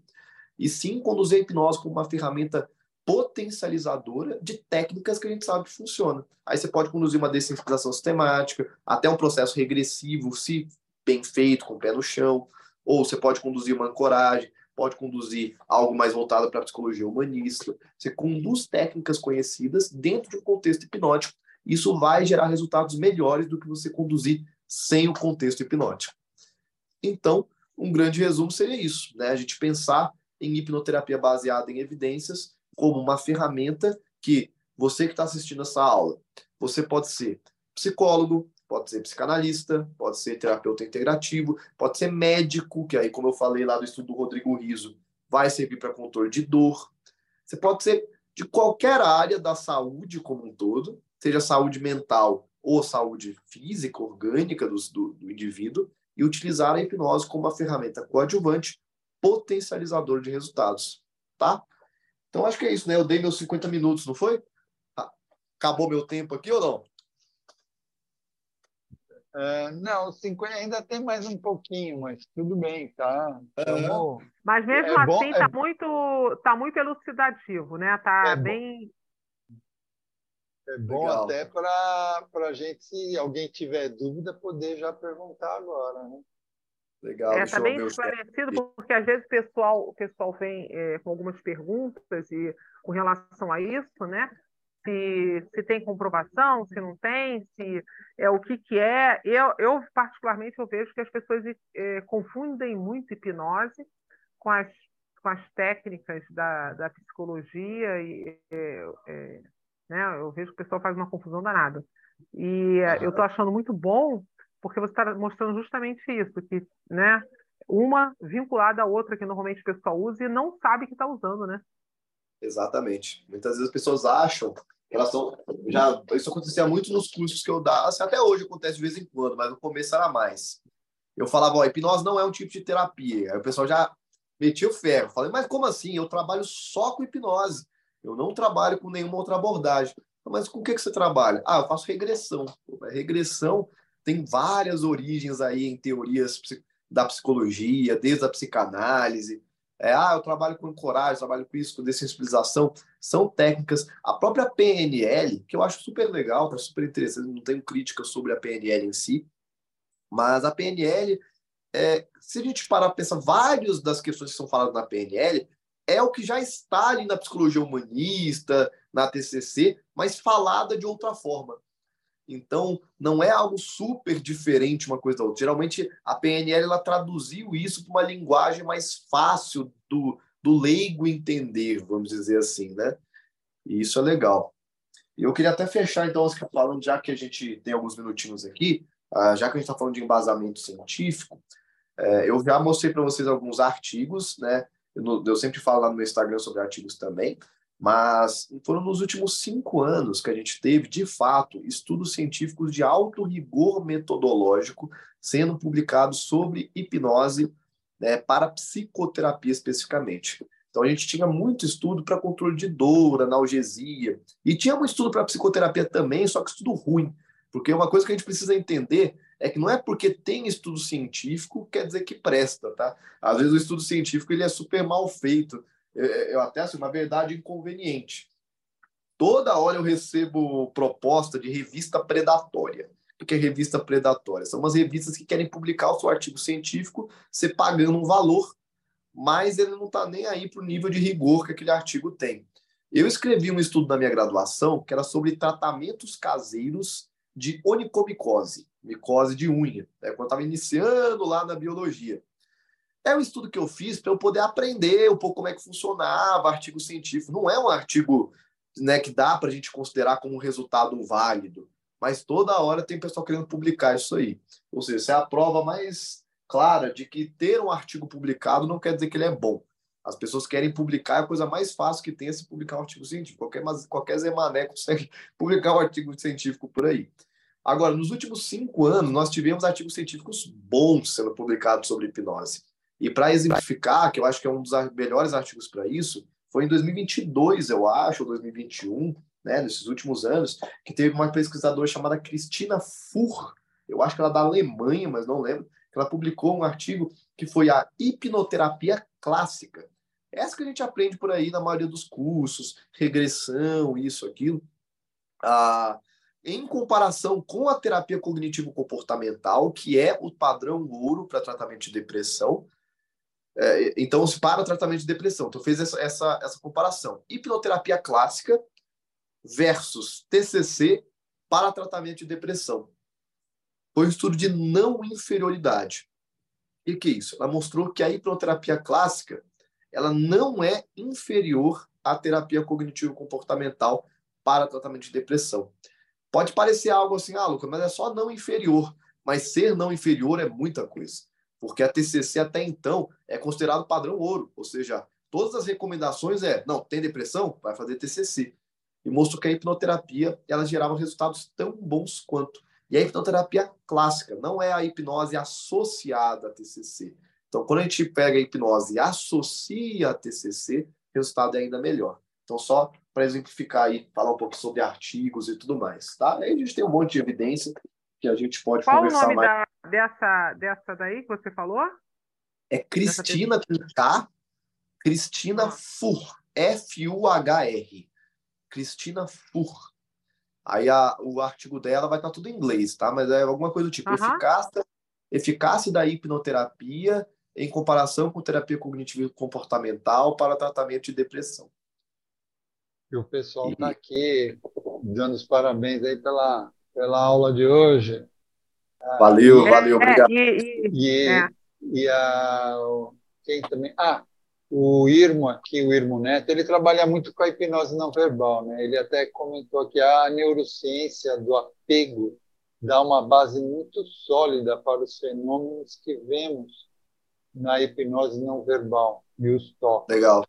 e sim conduzir a hipnose como uma ferramenta potencializadora de técnicas que a gente sabe que funciona. Aí você pode conduzir uma dessensibilização sistemática, até um processo regressivo, se bem feito, com o pé no chão, ou você pode conduzir uma ancoragem, pode conduzir algo mais voltado para a psicologia humanista. Você conduz técnicas conhecidas dentro de um contexto hipnótico. Isso vai gerar resultados melhores do que você conduzir sem o contexto hipnótico. Então, um grande resumo seria isso, né? A gente pensar em hipnoterapia baseada em evidências como uma ferramenta que você que está assistindo essa aula, você pode ser psicólogo, pode ser psicanalista, pode ser terapeuta integrativo, pode ser médico, que aí, como eu falei lá do estudo do Rodrigo Riso, vai servir para controle de dor. Você pode ser de qualquer área da saúde como um todo, seja saúde mental ou saúde física, orgânica do, do, do indivíduo, e utilizar a hipnose como uma ferramenta coadjuvante, potencializador de resultados, tá? Então, acho que é isso, né? Eu dei meus 50 minutos, não foi? Acabou meu tempo aqui ou não? Uh, não, 50 ainda tem mais um pouquinho, mas tudo bem, tá? Então, mas mesmo é assim está é... muito, tá muito elucidativo, né? Tá é bem. Bom, é bom Legal. até para a gente, se alguém tiver dúvida, poder já perguntar agora, né? Legal. É, tá bem esclarecido, porque às vezes o pessoal, o pessoal vem é, com algumas perguntas e com relação a isso, né? se, se tem comprovação, se não tem, se é o que, que é. Eu, eu, particularmente, eu vejo que as pessoas é, confundem muito hipnose com as, com as técnicas da, da psicologia e é, é, né? eu vejo que o pessoal faz uma confusão danada. E uhum. eu estou achando muito bom porque você está mostrando justamente isso, que né, uma vinculada à outra que normalmente o pessoal usa e não sabe que está usando, né? Exatamente. Muitas vezes as pessoas acham elas são já isso acontecia muito nos cursos que eu dava, assim, até hoje acontece de vez em quando, mas no começo era mais. Eu falava, ó, hipnose não é um tipo de terapia. Aí o pessoal já metia o ferro. Falei, mas como assim? Eu trabalho só com hipnose. Eu não trabalho com nenhuma outra abordagem. Mas com o que, que você trabalha? Ah, eu faço regressão. Regressão tem várias origens aí em teorias da psicologia, desde a psicanálise, é, ah, eu trabalho com coragem, trabalho com isso, com dessensibilização. São técnicas. A própria PNL, que eu acho super legal, tá super interessante, não tenho crítica sobre a PNL em si, mas a PNL, é, se a gente parar para pensar, várias das questões que são faladas na PNL é o que já está ali na psicologia humanista, na TCC, mas falada de outra forma. Então, não é algo super diferente uma coisa da outra. Geralmente, a PNL ela traduziu isso para uma linguagem mais fácil do, do leigo entender, vamos dizer assim, né? E isso é legal. E eu queria até fechar, então, falando, já que a gente tem alguns minutinhos aqui, uh, já que a gente está falando de embasamento científico, uh, eu já mostrei para vocês alguns artigos, né? Eu, eu sempre falo lá no meu Instagram sobre artigos também, mas foram nos últimos cinco anos que a gente teve, de fato, estudos científicos de alto rigor metodológico sendo publicados sobre hipnose né, para psicoterapia especificamente. Então a gente tinha muito estudo para controle de dor, analgesia, e tinha um estudo para psicoterapia também, só que estudo ruim, porque uma coisa que a gente precisa entender é que não é porque tem estudo científico quer dizer que presta, tá? Às vezes o estudo científico ele é super mal feito, eu até assim, uma verdade inconveniente. Toda hora eu recebo proposta de revista predatória. O que é revista predatória? São umas revistas que querem publicar o seu artigo científico, você pagando um valor, mas ele não está nem aí para o nível de rigor que aquele artigo tem. Eu escrevi um estudo na minha graduação que era sobre tratamentos caseiros de onicomicose, micose de unha, né, quando eu estava iniciando lá na biologia. É um estudo que eu fiz para eu poder aprender um pouco como é que funcionava artigo científico. Não é um artigo né, que dá para a gente considerar como um resultado válido, mas toda hora tem pessoal querendo publicar isso aí. Ou seja, essa é a prova mais clara de que ter um artigo publicado não quer dizer que ele é bom. As pessoas querem publicar, é a coisa mais fácil que tem é se publicar um artigo científico. Qualquer, qualquer Zé consegue [laughs] publicar um artigo científico por aí. Agora, nos últimos cinco anos, nós tivemos artigos científicos bons sendo publicados sobre hipnose. E para exemplificar, que eu acho que é um dos melhores artigos para isso, foi em 2022, eu acho, ou 2021, né, nesses últimos anos, que teve uma pesquisadora chamada Cristina Fur, eu acho que ela é da Alemanha, mas não lembro, que ela publicou um artigo que foi a hipnoterapia clássica. Essa que a gente aprende por aí na maioria dos cursos, regressão, isso, aquilo. Ah, em comparação com a terapia cognitivo-comportamental, que é o padrão ouro para tratamento de depressão, é, então, para o tratamento de depressão. Então, fez essa, essa, essa comparação. Hipnoterapia clássica versus TCC para tratamento de depressão. Foi um estudo de não inferioridade. E que é isso? Ela mostrou que a hipnoterapia clássica ela não é inferior à terapia cognitivo-comportamental para tratamento de depressão. Pode parecer algo assim, ah, Lucas, mas é só não inferior. Mas ser não inferior é muita coisa. Porque a TCC até então é considerado padrão ouro, ou seja, todas as recomendações é, não, tem depressão? Vai fazer TCC. E mostrou que a hipnoterapia, ela gerava resultados tão bons quanto. E a hipnoterapia clássica não é a hipnose associada a TCC. Então, quando a gente pega a hipnose e associa a TCC, o resultado é ainda melhor. Então, só para exemplificar aí, falar um pouco sobre artigos e tudo mais, tá? Aí a gente tem um monte de evidência que a gente pode Qual conversar mais. Qual o nome da, dessa, dessa daí que você falou? É Cristina K. Cristina ah. Fur. F-U-H-R. Cristina Fur. Aí a, o artigo dela vai estar tudo em inglês, tá? Mas é alguma coisa do tipo: eficácia, eficácia da hipnoterapia em comparação com terapia cognitivo comportamental para tratamento de depressão. E o pessoal está aqui dando os parabéns aí pela, pela aula de hoje. Valeu, é, valeu, obrigado. E, e, é. e a, quem também? Ah, o Irmo aqui, o Irmo Neto, ele trabalha muito com a hipnose não verbal, né? Ele até comentou que a neurociência do apego dá uma base muito sólida para os fenômenos que vemos na hipnose não verbal e os toques. Legal,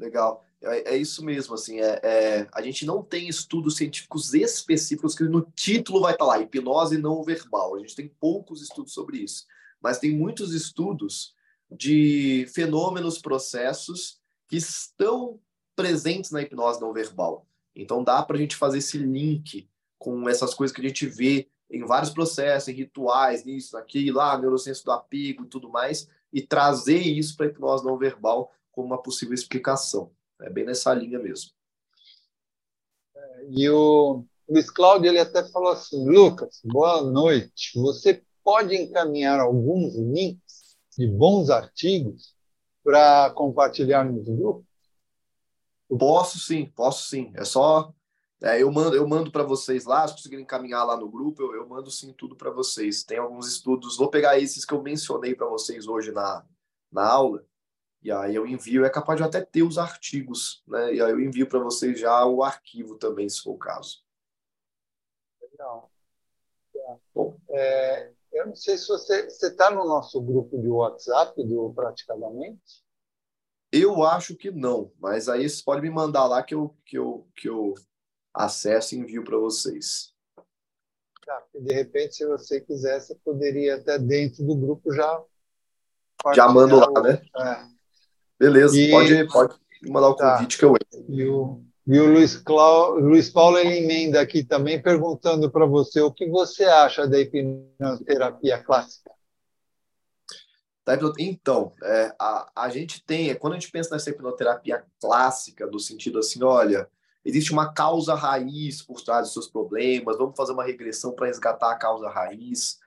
legal. É, é isso mesmo, assim, é, é, a gente não tem estudos científicos específicos que no título vai estar lá, hipnose não verbal. A gente tem poucos estudos sobre isso, mas tem muitos estudos de fenômenos, processos que estão presentes na hipnose não verbal. Então dá para a gente fazer esse link com essas coisas que a gente vê em vários processos, em rituais, nisso, aqui, lá, neurociência do apego e tudo mais, e trazer isso para a hipnose não verbal como uma possível explicação. É bem nessa linha mesmo. E o Luiz Cláudio ele até falou assim, Lucas, boa noite. Você pode encaminhar alguns links de bons artigos para compartilhar nos grupos? Posso sim, posso sim. É só é, eu mando, eu mando para vocês lá, se conseguirem encaminhar lá no grupo, eu, eu mando sim tudo para vocês. Tem alguns estudos, vou pegar esses que eu mencionei para vocês hoje na, na aula, e aí eu envio, é capaz de até ter os artigos, né? E aí eu envio para vocês já o arquivo também, se for o caso. Legal. Bom, é, eu não sei se você está no nosso grupo de WhatsApp do Praticadamente. Eu acho que não, mas aí você pode me mandar lá que eu, que eu, que eu acesso e envio para vocês. Tá, de repente, se você quiser, você poderia até dentro do grupo já. Já mando lá, o... né? É. Beleza, e... pode, pode mandar o tá. convite que eu entro. E o, e o Luiz, Clau... Luiz Paulo ele emenda aqui também perguntando para você o que você acha da hipnoterapia clássica. Tá, então, é, a, a gente tem, quando a gente pensa nessa hipnoterapia clássica, do sentido assim, olha, existe uma causa raiz por trás dos seus problemas, vamos fazer uma regressão para resgatar a causa raiz.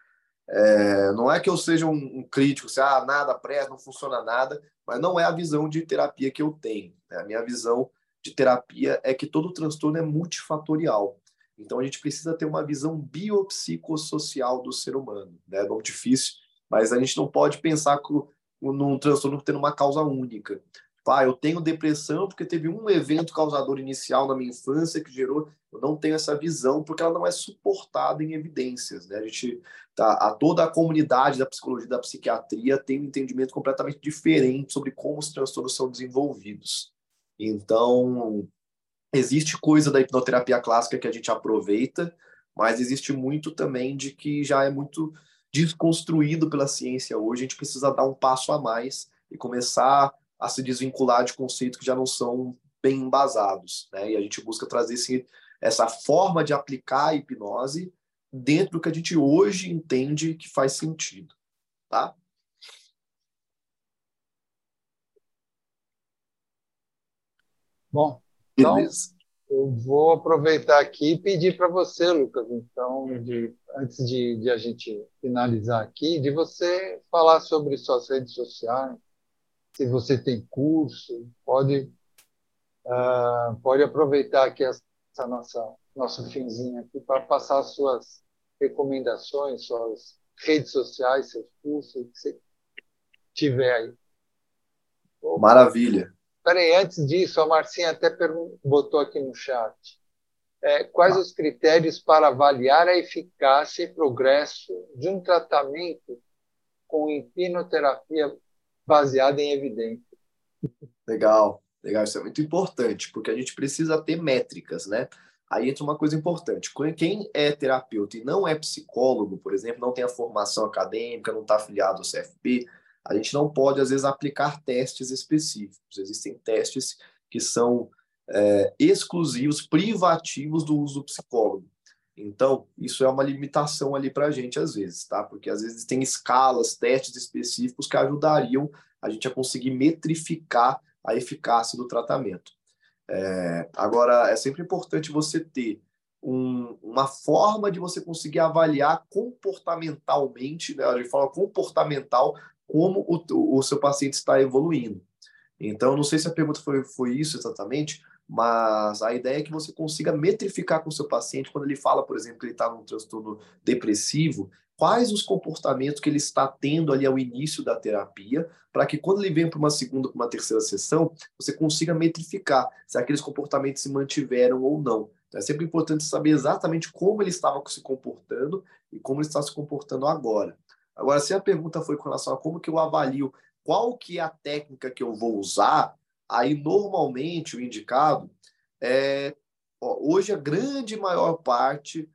É, não é que eu seja um, um crítico, se ah, nada presta, não funciona nada, mas não é a visão de terapia que eu tenho. Né? A minha visão de terapia é que todo transtorno é multifatorial. Então a gente precisa ter uma visão biopsicossocial do ser humano. Né? É nome difícil, mas a gente não pode pensar num transtorno tendo uma causa única. Ah, eu tenho depressão porque teve um evento causador inicial na minha infância que gerou. Eu não tenho essa visão porque ela não é suportada em evidências. Né? A gente, tá, a toda a comunidade da psicologia da psiquiatria tem um entendimento completamente diferente sobre como os transtornos são desenvolvidos. Então, existe coisa da hipnoterapia clássica que a gente aproveita, mas existe muito também de que já é muito desconstruído pela ciência hoje, a gente precisa dar um passo a mais e começar a se desvincular de conceitos que já não são bem embasados. Né? E a gente busca trazer esse, essa forma de aplicar a hipnose dentro do que a gente hoje entende que faz sentido. Tá? Bom, então Beleza. eu vou aproveitar aqui e pedir para você, Lucas, então, de, antes de, de, a gente finalizar aqui, de você falar sobre suas redes sociais, se você tem curso, pode, uh, pode aproveitar aqui essa nossa nosso finzinho aqui para passar suas recomendações, suas redes sociais, seus cursos, o que você tiver aí. Maravilha. Peraí, antes disso, a Marcinha até botou aqui no chat. É, quais os critérios para avaliar a eficácia e progresso de um tratamento com hipnoterapia baseada em evidência? Legal, legal. Isso é muito importante, porque a gente precisa ter métricas, né? Aí entra uma coisa importante. Quem é terapeuta e não é psicólogo, por exemplo, não tem a formação acadêmica, não está afiliado ao CFP, a gente não pode, às vezes, aplicar testes específicos. Existem testes que são é, exclusivos, privativos do uso do psicólogo. Então, isso é uma limitação ali para a gente, às vezes, tá? Porque às vezes tem escalas, testes específicos que ajudariam a gente a conseguir metrificar a eficácia do tratamento. É, agora, é sempre importante você ter um, uma forma de você conseguir avaliar comportamentalmente, né? a gente fala comportamental, como o, o seu paciente está evoluindo. Então, não sei se a pergunta foi, foi isso exatamente, mas a ideia é que você consiga metrificar com o seu paciente quando ele fala, por exemplo, que ele está num transtorno depressivo, quais os comportamentos que ele está tendo ali ao início da terapia, para que quando ele vem para uma segunda, para uma terceira sessão, você consiga metrificar se aqueles comportamentos se mantiveram ou não. Então, é sempre importante saber exatamente como ele estava se comportando e como ele está se comportando agora. Agora, se a pergunta foi com relação a como que eu avalio qual que é a técnica que eu vou usar, aí normalmente o indicado é hoje a grande maior parte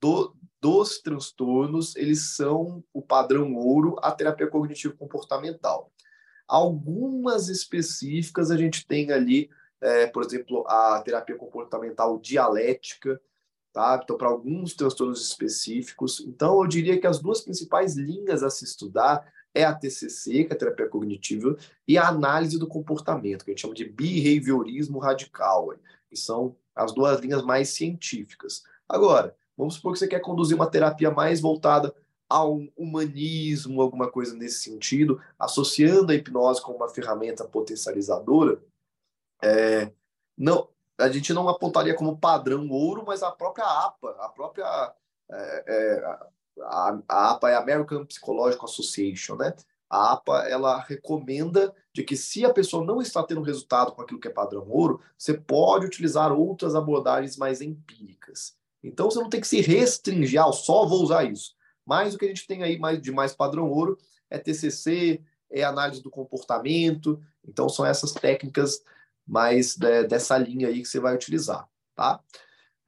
do, dos transtornos eles são o padrão ouro a terapia cognitivo comportamental. Algumas específicas a gente tem ali, é, por exemplo, a terapia comportamental dialética, tá? Então, para alguns transtornos específicos. Então, eu diria que as duas principais linhas a se estudar é a TCC, que é a terapia cognitiva, e a análise do comportamento, que a gente chama de behaviorismo radical, que são as duas linhas mais científicas. Agora, vamos supor que você quer conduzir uma terapia mais voltada ao humanismo, alguma coisa nesse sentido, associando a hipnose com uma ferramenta potencializadora, é, não, a gente não apontaria como padrão ouro, mas a própria APA, a própria é, é, a, a, APA é American Psychological Association, né? A APA ela recomenda de que se a pessoa não está tendo resultado com aquilo que é padrão ouro, você pode utilizar outras abordagens mais empíricas. Então você não tem que se restringir, ah, só vou usar isso. Mas o que a gente tem aí mais de mais padrão ouro é TCC, é análise do comportamento. Então são essas técnicas mais de, dessa linha aí que você vai utilizar, tá?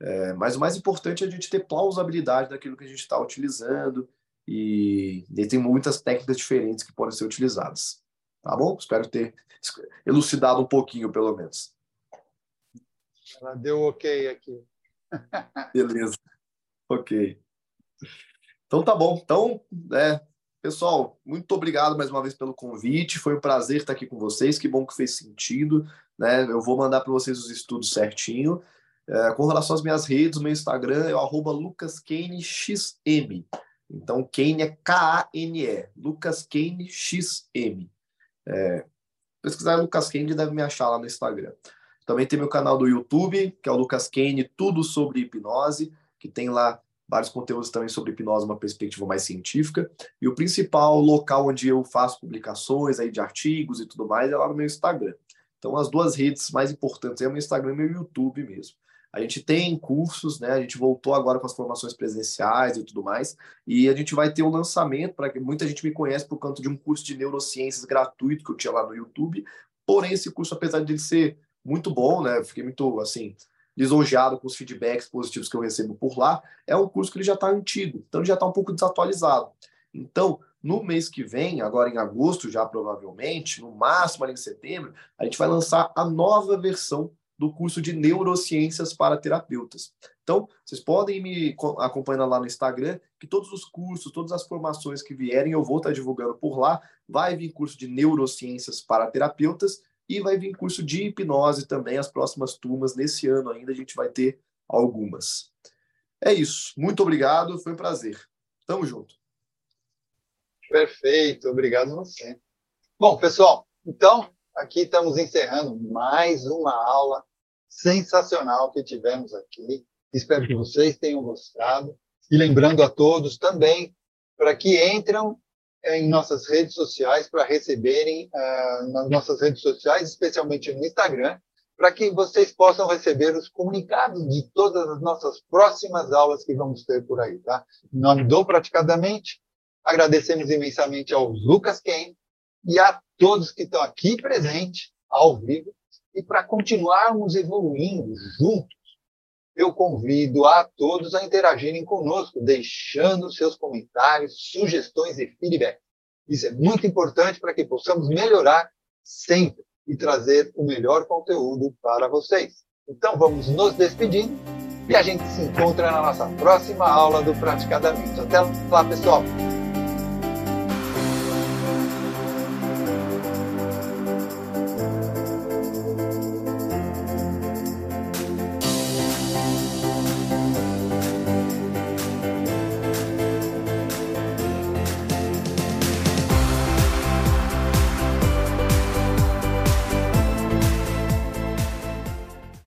É, mas o mais importante é a gente ter plausibilidade daquilo que a gente está utilizando e, e, tem muitas técnicas diferentes que podem ser utilizadas, tá bom? Espero ter elucidado um pouquinho, pelo menos. Ela deu ok aqui. [laughs] Beleza. Ok. Então tá bom. Então, é, pessoal, muito obrigado mais uma vez pelo convite. Foi um prazer estar aqui com vocês. Que bom que fez sentido. Né? Eu vou mandar para vocês os estudos certinho. É, com relação às minhas redes, meu Instagram é o lucaskanexm. Então, Kane é K-A-N-E, Lucas Kane. É, pesquisar Lucas Kane deve me achar lá no Instagram. Também tem meu canal do YouTube, que é o Lucas Kane, tudo sobre hipnose, que tem lá vários conteúdos também sobre hipnose, uma perspectiva mais científica. E o principal local onde eu faço publicações aí de artigos e tudo mais é lá no meu Instagram. Então, as duas redes mais importantes é o meu Instagram e o meu YouTube mesmo. A gente tem cursos, né? A gente voltou agora com as formações presenciais e tudo mais. E a gente vai ter um lançamento para que muita gente me conhece por conta de um curso de neurociências gratuito que eu tinha lá no YouTube. Porém, esse curso, apesar de ele ser muito bom, né? Fiquei muito assim lisonjeado com os feedbacks positivos que eu recebo por lá. É um curso que ele já está antigo, então ele já está um pouco desatualizado. Então, no mês que vem, agora em agosto, já provavelmente, no máximo ali em setembro, a gente vai lançar a nova versão do curso de neurociências para terapeutas. Então, vocês podem me acompanhar lá no Instagram, que todos os cursos, todas as formações que vierem, eu vou estar divulgando por lá. Vai vir curso de neurociências para terapeutas e vai vir curso de hipnose também. As próximas turmas, nesse ano ainda, a gente vai ter algumas. É isso. Muito obrigado, foi um prazer. Tamo junto. Perfeito, obrigado a você. Bom, pessoal, então aqui estamos encerrando mais uma aula sensacional que tivemos aqui. Espero que vocês tenham gostado. E lembrando a todos também para que entram eh, em nossas redes sociais para receberem uh, nas nossas redes sociais, especialmente no Instagram, para que vocês possam receber os comunicados de todas as nossas próximas aulas que vamos ter por aí, tá? Em nome do Praticadamente, agradecemos imensamente ao Lucas Ken e a todos que estão aqui presentes, ao vivo, e para continuarmos evoluindo juntos, eu convido a todos a interagirem conosco, deixando seus comentários, sugestões e feedback. Isso é muito importante para que possamos melhorar sempre e trazer o melhor conteúdo para vocês. Então vamos nos despedindo e a gente se encontra na nossa próxima aula do Praticadamente. Até lá, pessoal!